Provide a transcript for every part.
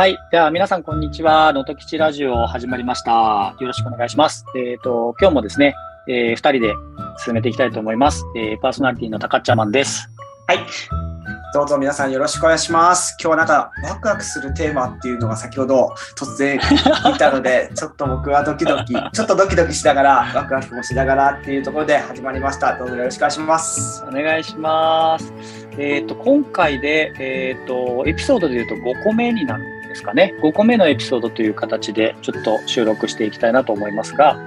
はい。では、皆さん、こんにちは。のときちラジオ始まりました。よろしくお願いします。えっ、と、今日もですね、えー、二人で進めていきたいと思います。えー、パーソナリティのたかっちゃまんです。はい。どうぞ皆さんよろしくお願いします。今日はなんかワクワクするテーマっていうのが先ほど突然言ったので、ちょっと僕はドキドキ、ちょっとドキドキしながら、ワクワクもしながらっていうところで始まりました。どうぞよろしくお願いします。お願いします。えっ、と、今回で、えっ、と、エピソードで言うと5個目になるんですかね。5個目のエピソードという形でちょっと収録していきたいなと思いますが、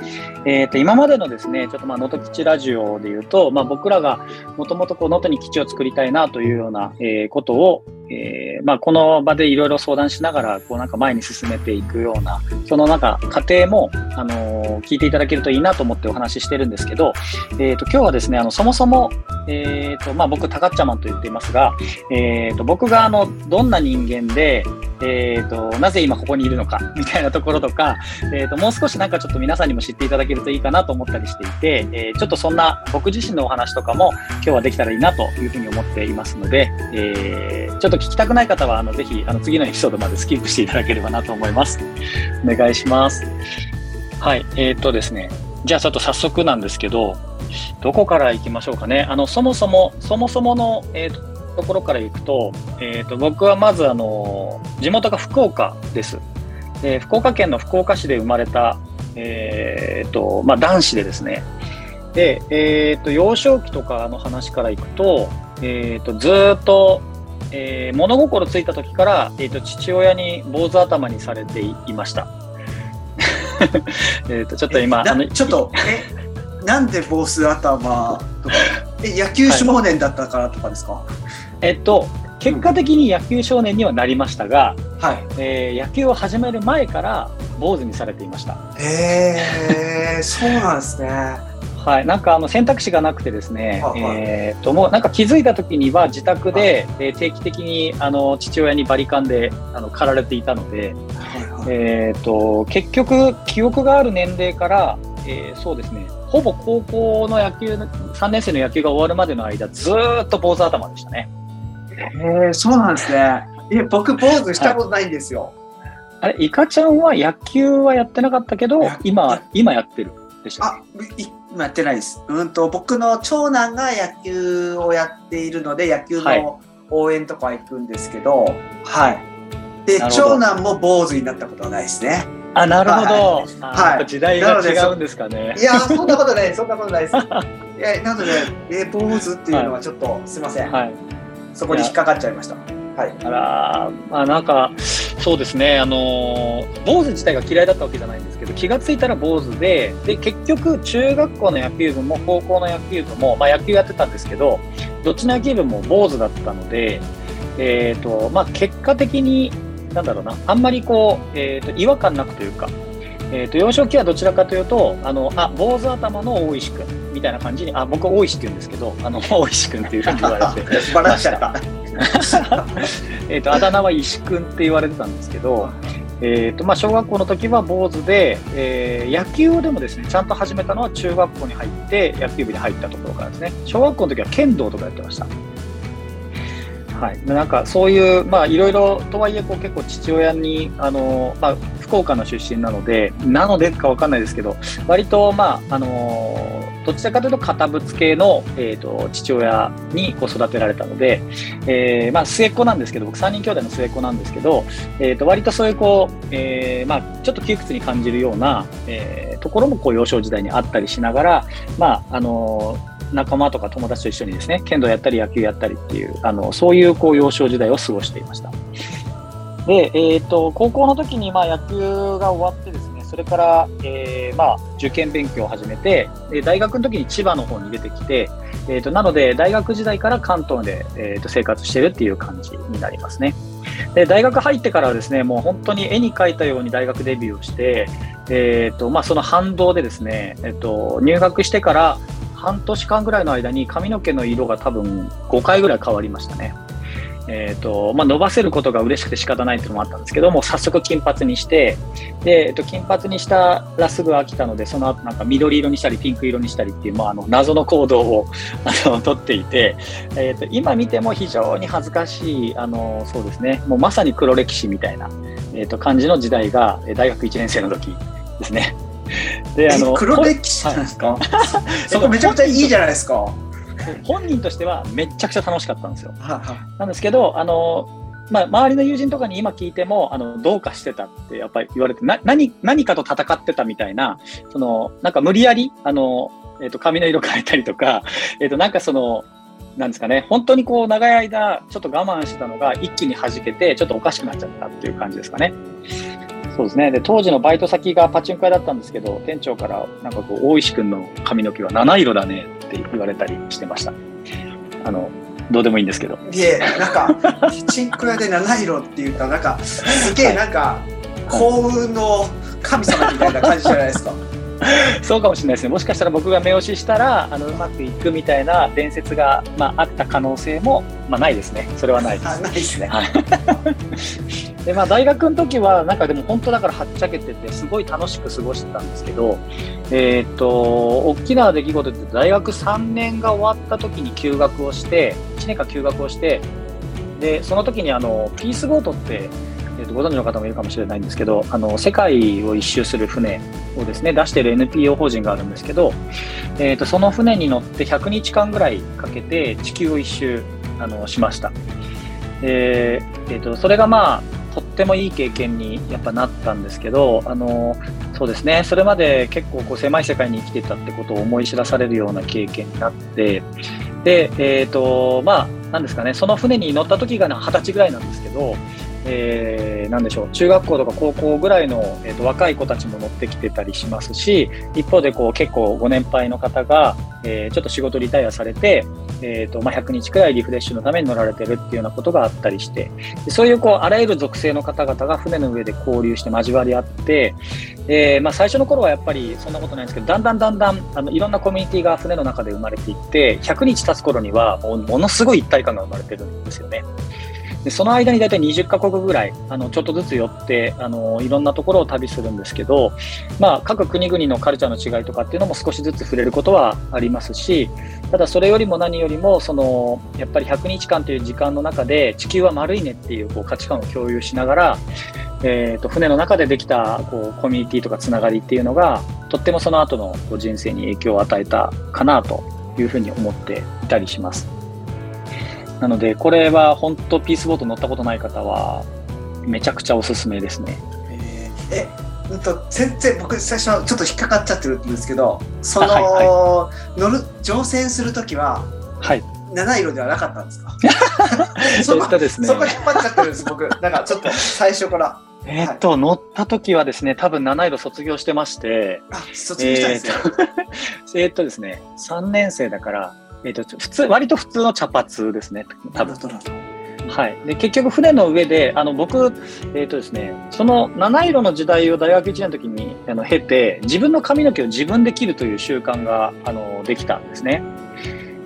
えっ、と、今までのですね、ちょっとまあ、能登基地ラジオで言うと、まあ、僕らがもともと、能登に基地を作りたいなというような、えことを、えーまあ、この場でいろいろ相談しながら、こう、なんか前に進めていくような、そのなんか過程も、あのー聞いていただけるといいなと思ってお話ししてるんですけど、えっ、と、今日はですね、あの、そもそも、えっ、と、まあ、僕、たかっちゃまんと言っていますが、えっ、と、僕があの、どんな人間で、えっ、と、なぜ今ここにいるのか、みたいなところとか、えっ、と、もう少しなんかちょっと皆さんにも知っていただけるといいかなと思ったりしていて、えーちょっとそんな僕自身のお話とかも今日はできたらいいなというふうに思っていますので、えーちょっと聞きたくない方は、あの、ぜひ、あの、次のエピソードまでスキップしていただければなと思います。お願いします。はい、えっ、とですね、じゃあちょっと早速なんですけど、どこから行きましょうかね。あの、そもそも、そもそもの、えーとところから行くと、えっ、と、僕はまず、あの、地元が福岡です。で福岡県の福岡市で生まれた、えっ、と、まあ、男子でですね。で、えっ、と、幼少期とかの話から行くと、えっ、と、ずっと、えー物心ついた時から、えっ、と、父親に坊主頭にされていいました。えっと、ちょっと今、なあのちょっと、え、なんで坊主頭とか、え、野球少年だったからとかですか？えっと、結果的に野球少年にはなりましたが、はい。えー野球を始める前から坊主にされていました。えー、そうなんですね。はい、なんかあの選択肢がなくてですね、はいはいえーっともうなんか気づいた時には自宅で、えー定期的にあの父親にバリカンであの駆られていたので、はいはい。えーっと結局記憶がある年齢から、えーそうですね、ほぼ高校の野球3年生の野球が終わるまでの間ずーっと坊主頭でしたね。えー、そうなんですね。いや、僕、坊主したことないんですよ。あれ、イカちゃんは野球はやってなかったけどや、今、今やってるでしたっあ、い今やってないです。うんと、僕の長男が野球をやっているので、野球はいの応援とか行くんですけど、はい。で、なるほど長男も坊主になったことはないですね。けあ、なるほど。はい時代が違うんですかねい。や、そんなことない、そんなことないです。いや、なので、え、坊主っていうのはちょっと、すいません。はい。そこに引っかかっちゃいました。はい。あら、まあなんか、そうですね、あの坊主自体が嫌いだったわけじゃないんですけど、気がついたら坊主で、で、結局、中学校の野球部も高校の野球部も、まあ野球やってたんですけど、どっちの野球部も坊主だったので、えっ、と、まあ結果的に、なんだろうな、あんまりこう、えっ、と、違和感なくというか、えっ、と、幼少期はどちらかというと、あの、あ、坊主頭の大石くん、みたいな感じに、あ、僕大石って言うんですけど、あの、大石くんっていうふうに言われて、バラしちゃった。えっと、あだ名は石くんって言われてたんですけど、えっと、まあ、小学校の時は坊主で、えー野球をでもですね、ちゃんと始めたのは中学校に入って、野球部に入ったところからですね。小学校の時は剣道とかやってました。はい。なんか、そういう、まあ、いろいろ、とはいえ、こう、結構父親に、あの、まあ、福岡の出身なので、なのでかわかんないですけど、割と、まあ、あのどちらかというと、堅物系の、えっ、と、父親にこう育てられたので、えーまあ、末っ子なんですけど、僕3人兄弟の末っ子なんですけど、えー、と割とそういうこう、えーまあ、ちょっと窮屈に感じるような、えーところもこう幼少時代にあったりしながら、まああの仲間とか友達と一緒にですね、剣道やったり野球やったりっていう、あのそういうこう幼少時代を過ごしていました。で、えー、と高校の時にまあ野球が終わってですね、それから、えーまあ、受験勉強を始めて、で大学の時に千葉の方に出てきて、えー、となので、大学時代から関東で、えー、と生活してるっていう感じになりますね。で大学入ってからはですね、もう本当に絵に描いたように大学デビューをして、えーとまあ、その反動でですね、えー、と入学してから半年間ぐらいの間に髪の毛の色が多分5回ぐらい変わりましたね。えーとまあ、伸ばせることが嬉しくて仕方ないっていうのもあったんですけども早速金髪にしてで、えー、と金髪にしたらすぐ飽きたのでその後なんか緑色にしたりピンク色にしたりっていう、まあ、あの謎の行動を あの取っていて、えー、と今見ても非常に恥ずかしいあのそうですねもうまさに黒歴史みたいな、えー、と感じの時代が大学1年生の時ですね。であの黒歴史なんですか、はい、そこめちゃくちゃいいじゃないですか。本人としてはめちゃくちゃ楽しかったんですよ。なんですけど、あの、まあ、周りの友人とかに今聞いても、あの、どうかしてたってやっぱり言われて、な、何、何かと戦ってたみたいな、その、なんか無理やり、あの、えっ、ー、と、髪の色変えたりとか、えっ、ー、と、なんかその、なんですかね、本当にこう、長い間、ちょっと我慢してたのが、一気に弾けて、ちょっとおかしくなっちゃったっていう感じですかね。そうですね。で、当時のバイト先がパチンコ屋だったんですけど、店長から、なんかこう、大石君の髪の毛は七色だねって言われたりしてました。あの、どうでもいいんですけど。いえ、なんか、パチンコ屋で七色っていうか、なんか、すげえなんか、幸運の神様みたいな感じじゃないですか。そうかもしれないですね。もしかしたら僕が目押ししたら、あのうまくいくみたいな伝説が、まあ、あった可能性も、まあ、ないですね。それはないです。ないですね。はいでまあ、大学の時はなんかでも本当だからはっちゃけててすごい楽しく過ごしてたんですけど、えー、っと大きな出来事って大学3年が終わった時に休学をして1年間休学をしてでその時にあのピースボートって、ご存知の方もいるかもしれないんですけどあの世界を一周する船をですね出している NPO 法人があるんですけど、えー、とその船に乗って100日間ぐらいかけて地球を一周あのしました。えーとそれがまあとってもいい経験にやっぱなったんですけど、あのそうですね、それまで結構こう狭い世界に生きてたってことを思い知らされるような経験になって、で、えっ、ー、と、まあ、なんですかね、その船に乗った時が二十歳ぐらいなんですけど、えー、なんでしょう中学校とか高校ぐらいの、えーと、若い子たちも乗ってきてたりしますし一方でこう結構ご年配の方が、えー、ちょっと仕事リタイアされて、えーとまあ、100日くらいリフレッシュのために乗られてるっていうようなことがあったりしてそういうこうあらゆる属性の方々が船の上で交流して交わり合って、えーまあ、最初の頃はやっぱりそんなことないんですけどだんだんだんだんあのいろんなコミュニティが船の中で生まれていって100日経つ頃にはもうものすごい一体感が生まれてるんですよね。でその間に大体20カ国ぐらいあのちょっとずつ寄ってあのいろんなところを旅するんですけど、まあ、各国々のカルチャーの違いとかっていうのも少しずつ触れることはありますしただそれよりも何よりもそのやっぱり100日間という時間の中で地球は丸いねっていうこう価値観を共有しながら、えー、と船の中でできたこうコミュニティとかつながりっていうのがとってもその後のこう人生に影響を与えたかなというふうに思っていたりします。なので、これは本当ピースボート乗ったことない方は、めちゃくちゃおすすめですね。えー、えと全然僕最初ちょっと引っかかっちゃってるんですけどその、はいはい、乗る乗船する時は、はい、七色ではなかったんですか？そこです、ね、そこ引っ張っちゃってるんです僕なんかちょっと最初から。えー、っと、はい、乗った時はですね、多分七色卒業してまして、あ、卒業したんですよ。えー、っ とですね、3年生だから、えーと、普通割と普通の茶髪ですね、多分。はい、で結局、船の上で、あの僕、えーとですね、その七色の時代を大学1年の時にあの経て、自分の髪の毛を自分で切るという習慣があのできたんですね。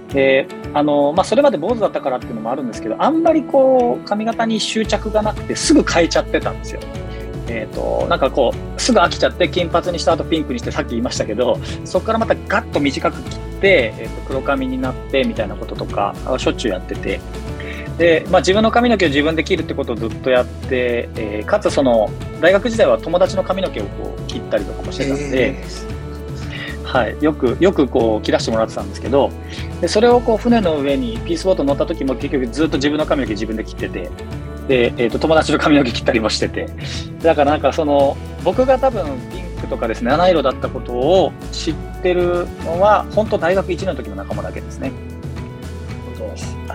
であのまあ、それまで坊主だったからっていうのもあるんですけど、あんまりこう髪型に執着がなくて、すぐ変えちゃってたんですよ。えーと、なんかこうすぐ飽きちゃって金髪にした後ピンクにしてさっき言いましたけどそこからまたガッと短く切って、えーと、黒髪になってみたいなこととかしょっちゅうやっててで、まあ、自分の髪の毛を自分で切るってことをずっとやって、えー、かつその大学時代は友達の髪の毛をこう切ったりとかもしてたんで。えーはい、よくよくこう切らしてもらってたんですけどでそれをこう船の上にピースボート乗った時も結局ずっと自分の髪の毛自分で切っててで、えーと、友達の髪の毛切ったりもしててだからなんかその僕が多分ピンクとかですね七色だったことを知ってるのは本当大学1年の時の仲間だけですね。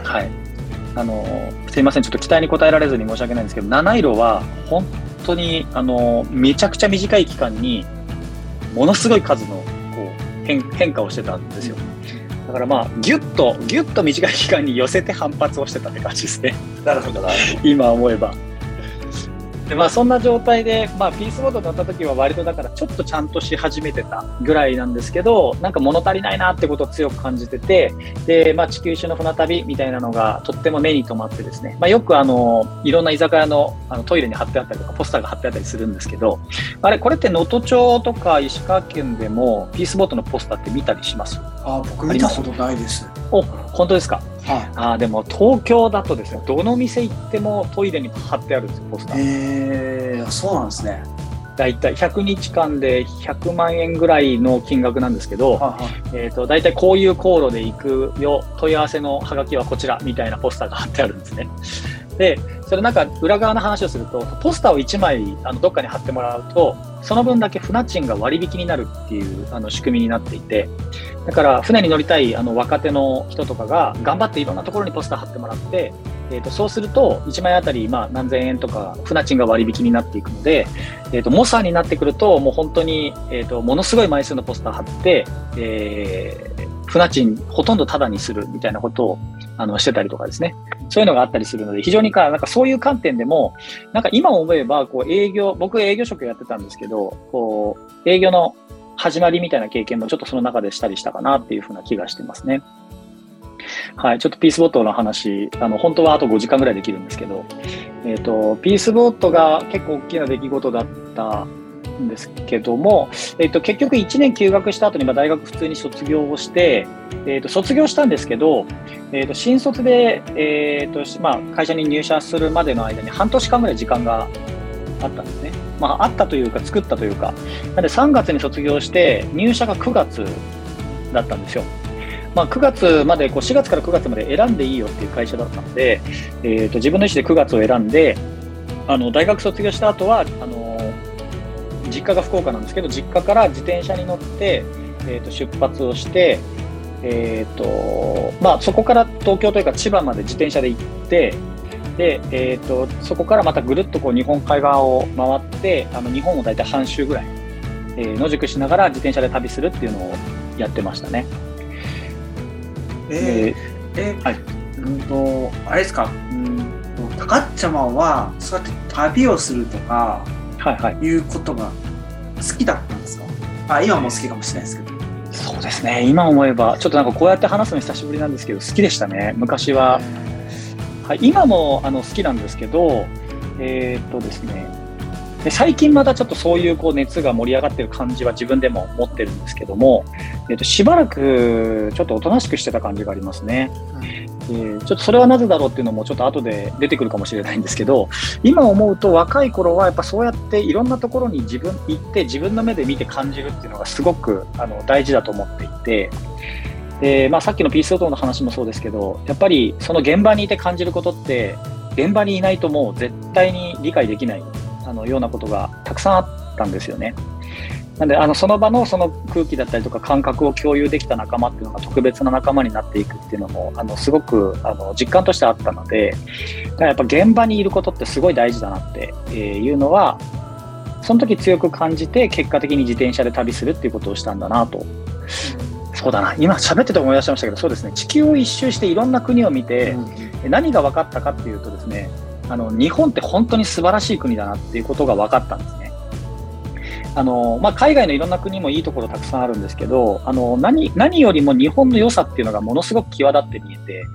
はいあのすいません、ちょっと期待に応えられずに申し訳ないんですけど、七色は本当にあのめちゃくちゃ短い期間にものすごい数のこう変変化をしてたんですよ。だからまあ、ぎゅっと、ぎゅっと短い期間に寄せて反発をしてたって感じですね。なるほどな。今思えば。でまあ、そんな状態で、まあ、ピースボート乗った時は割とだからちょっとちゃんとし始めてたぐらいなんですけどなんか物足りないなってことを強く感じててで、まあ、地球一周の船旅みたいなのがとっても目に留まってですね、まあ、よくあのいろんな居酒屋のあのトイレに貼ってあったりとかポスターが貼ってあったりするんですけどあれこれって能登町とか石川県でもピースボートのポスターって見たりします？あ僕見たことないですお本当ですか？はい、あでも東京だとですねどの店行ってもトイレに貼ってあるんですよポスター。へえー、そうなんですね。大体100日間で100万円ぐらいの金額なんですけど、ははえーと、大体こういう航路で行くよ問い合わせのハガキはこちらみたいなポスターが貼ってあるんですね。でそれなんか裏側の話をするとポスターを1枚あのどっかに貼ってもらうとその分だけ船賃が割引になるっていうあの仕組みになっていてだから船に乗りたいあの若手の人とかが頑張っていろんなところにポスター貼ってもらって、えー、とそうすると1枚あたりまあ何千円とか船賃が割引になっていくので、えー、と猛者になってくるともう本当に、えー、とものすごい枚数のポスター貼って、えー、船賃ほとんどタダにするみたいなことをあのしてたりとかですね。そういうのがあったりするので非常にかなんかそういう観点でもなんか今思えばこう営業僕営業職やってたんですけどこう営業の始まりみたいな経験もちょっとその中でしたりしたかなっていうふうな気がしてますね。はい、ちょっとピースボットの話、あの本当はあと5時間ぐらいできるんですけど、えっ、ー、と、ピースボットが結構大きな出来事だったんですけども、えっ、と、結局1年休学した後に大学普通に卒業をして、えっ、と、卒業したんですけど、えっ、と、新卒で、えっ、と、まあ、会社に入社するまでの間に半年間ぐらい時間があったんですね。まあ、あったというか、作ったというか、なんで3月に卒業して、入社が9月だったんですよ。まあ、9月まで、こう4月から9月まで選んでいいよっていう会社だったので、えー、と自分の意思で9月を選んで、あの大学卒業した後はあの実家が福岡なんですけど、実家から自転車に乗って、えー、と出発をして、えーとまあ、そこから東京というか千葉まで自転車で行って、で、えーと、そこからまたぐるっとこう日本海側を回ってあの日本を大体半周ぐらい、えー、野宿しながら自転車で旅するっていうのをやってましたね。えー、えー、はい、うんとあれですか、うん高っちゃまはそうやって旅をするとか、はいはい、いうことが好きだったんですか？あ今も好きかもしれないですけど。そうですね今思えばちょっとなんかこうやって話すの久しぶりなんですけど好きでしたね昔は。はい、今もあの好きなんですけど、えー、っとですね、で最近またちょっとそういうこう熱が盛り上がってる感じは自分でも持ってるんですけども、えー、としばらくちょっとおとなしくしてた感じがありますね。えー、ちょっとそれはなぜだろうっていうのもちょっと後で出てくるかもしれないんですけど今思うと若い頃はやっぱそうやっていろんなところに自分行って自分の目で見て感じるっていうのがすごくあの大事だと思っていて。でまあ、さっきのピースオトの話もそうですけど、やっぱりその現場にいて感じることって、現場にいないともう絶対に理解できないあのようなことがたくさんあったんですよね。なんであのその場のその空気だったりとか感覚を共有できた仲間っていうのが特別な仲間になっていくっていうのもあのすごくあの実感としてあったのでだからやっぱ現場にいることってすごい大事だなっていうのはその時強く感じて結果的に自転車で旅するっていうことをしたんだなと。そうだな、今喋ってて思い出しましたけど、そうですね、地球を一周していろんな国を見て、うん、何が分かったかっていうとですね、あの日本って本当に素晴らしい国だなっていうことが分かったんですね。あのまあ、海外のいろんな国もいいところたくさんあるんですけどあの何何よりも日本の良さっていうのがものすごく際立って見えて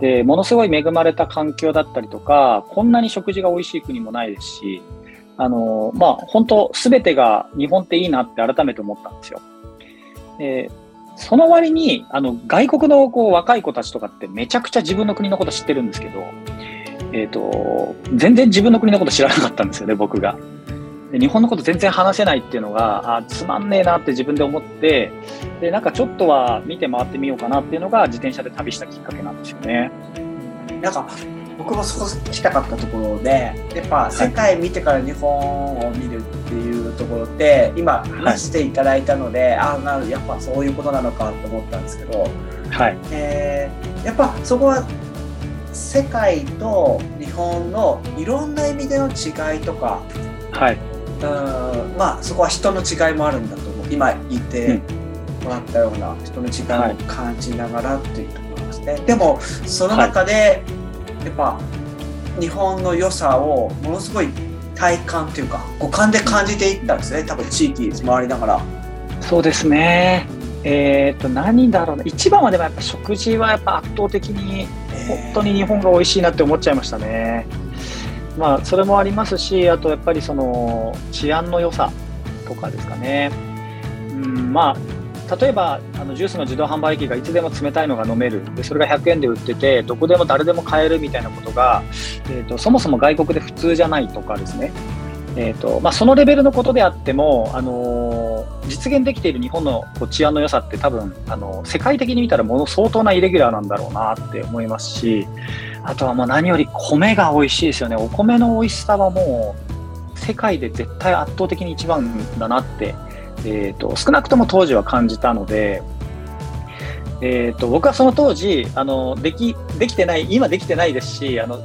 でものすごい恵まれた環境だったりとかこんなに食事が美味しい国もないですしあの、まあ、本当全てが日本っていいなって改めて思ったんですよ。でその割に、あの、外国のこう若い子たちとかってめちゃくちゃ自分の国のこと知ってるんですけど、えっ、ー、と、全然自分の国のこと知らなかったんですよね、僕が。で日本のこと全然話せないっていうのが、あ、つまんねえなって自分で思って、で、なんかちょっとは見て回ってみようかなっていうのが自転車で旅したきっかけなんですよね。なんか、僕もそこ聞きたかったところでやっぱ世界見てから日本を見るっていうところって、今話していただいたので、はい、ああなるやっぱそういうことなのかと思ったんですけど、はい。えー、やっぱそこは世界と日本のいろんな意味での違いとか、はい、うんまあそこは人の違いもあるんだと思う。今言ってもらったような人の違いを感じながらっていうところですね。はい、でもその中で、はいやっぱ日本の良さをものすごい体感というか五感で感じていったんですね。多分地域回りながら。そうですね。えー、と何だろうな。一番はでもやっぱ食事はやっぱ圧倒的に本当に日本が美味しいなって思っちゃいましたね。まあそれもありますしあとやっぱりその治安の良さとかですかね。うんまあ例えばあのジュースの自動販売機がいつでも冷たいのが飲めるでそれが100円で売っててどこでも誰でも買えるみたいなことが、えーと、そもそも外国で普通じゃないとかですね、えーとまあ、そのレベルのことであっても、あのー、実現できている日本の治安の良さって多分、あの世界的に見たらもの相当なイレギュラーなんだろうなって思いますしあとはもう何より米が美味しいですよね。お米の美味しさはもう世界で絶対圧倒的に一番だなってえーと、少なくとも当時は感じたので、えーと、僕はその当時あのできできてない今できてないですしあの、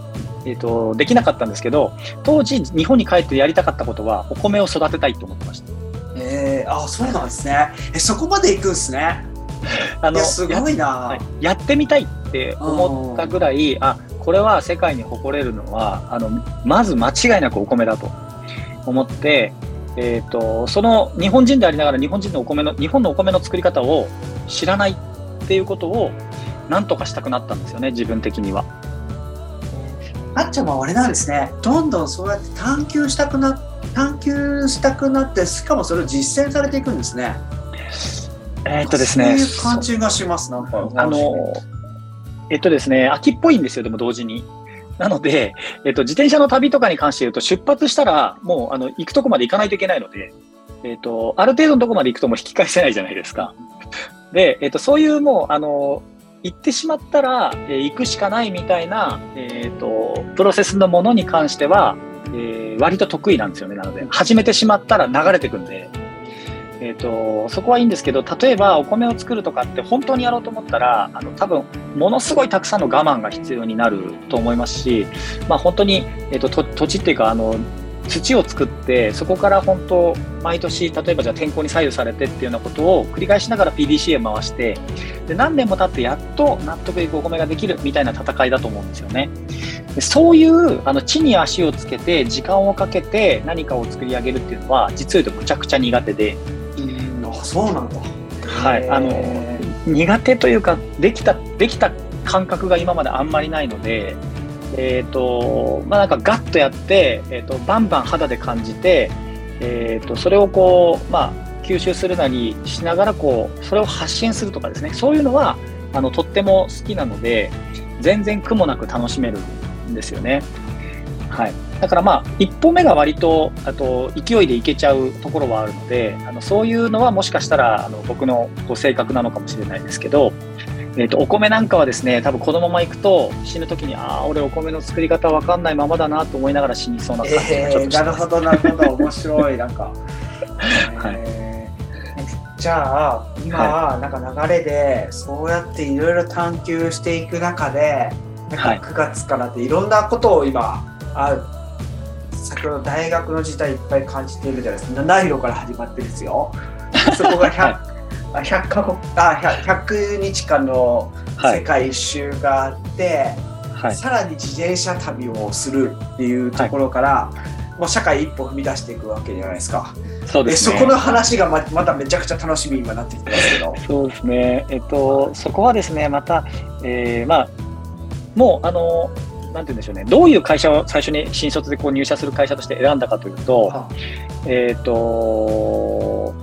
えーと、できなかったんですけど当時日本に帰ってやりたかったことはお米を育てたいと思ってました。えー、あそうなんですねえそこまで行くんですね。あのすごいなやってみたいって思ったぐらい、あこれは世界に誇れるのはあのまず間違いなくお米だと思ってえーと、その日本人でありながら日本人のお米の日本のお米の作り方を知らないっていうことを何とかしたくなったんですよね自分的には。あっちゃんはあれなんですねどんどんそうやって探求したくな探求したくなってしかもそれを実践されていくんですね。えー、っとですね。そういう感じがしますなんか。あのえっとですね秋っぽいんですよでも同時に。なので、えっと、自転車の旅とかに関して言うと、出発したら、もう、あの、行くとこまで行かないといけないので、えっと、ある程度のとこまで行くともう引き返せないじゃないですか。で、えっと、そういうもう、あの、行ってしまったら、えー、行くしかないみたいな、えっと、プロセスのものに関しては、えー、割と得意なんですよね。なので、始めてしまったら流れてくんで、えーと、そこはいいんですけど例えばお米を作るとかって本当にやろうと思ったらあの多分ものすごいたくさんの我慢が必要になると思いますし、まあ、本当に、えーと、土地っていうかあの土を作ってそこから本当毎年例えばじゃあ天候に左右されてっていうようなことを繰り返しながら PDCA 回してで何年も経ってやっと納得いくお米ができるみたいな戦いだと思うんですよね。でそういうあの地に足をつけて時間をかけて何かを作り上げるっていうのは実を言うとむちゃくちゃ苦手で。そうなんだ。はい、あの苦手というかできたできた感覚が今まであんまりないので、えっ、ー、とまあなんかガッとやって、えっ、ー、とバンバン肌で感じて、え、ー、とそれをこうまあ吸収するなりしながらこうそれを発信するとかですね、そういうのはあのとっても好きなので、全然苦もなく楽しめるんですよね。はい。だからまあ、一歩目が割と、あと、勢いでいけちゃうところはあるので、あのそういうのはもしかしたら、あの僕のこう性格なのかもしれないですけど、えーと、お米なんかはですね、多分このままいくと死ぬ時に、ああ、俺お米の作り方わかんないままだなと思いながら死にそうな感じがちょっと、えー、なるほど、なるほど、面白い、なんか。はい、じゃあ、今、はい、なんか流れで、そうやっていろいろ探求していく中で、なんか9月からでいろんなことを今、あ先ほど大学の時代いっぱい感じているじゃないですか。七色から始まってですよ。そこが 100, 100, か国あ 100, 100日間の世界一周があって、はい、さらに自転車旅をするっていうところから、はい、もう社会一歩踏み出していくわけじゃないですか。そうです、ね、そこの話がままためちゃくちゃ楽しみになってきてますけど。そうですね。えっとそこはですねまた、えー、まあもうあのなんて言うんでしょうね、どういう会社を最初に新卒でこう入社する会社として選んだかというと、はあ、えっ、ー、と、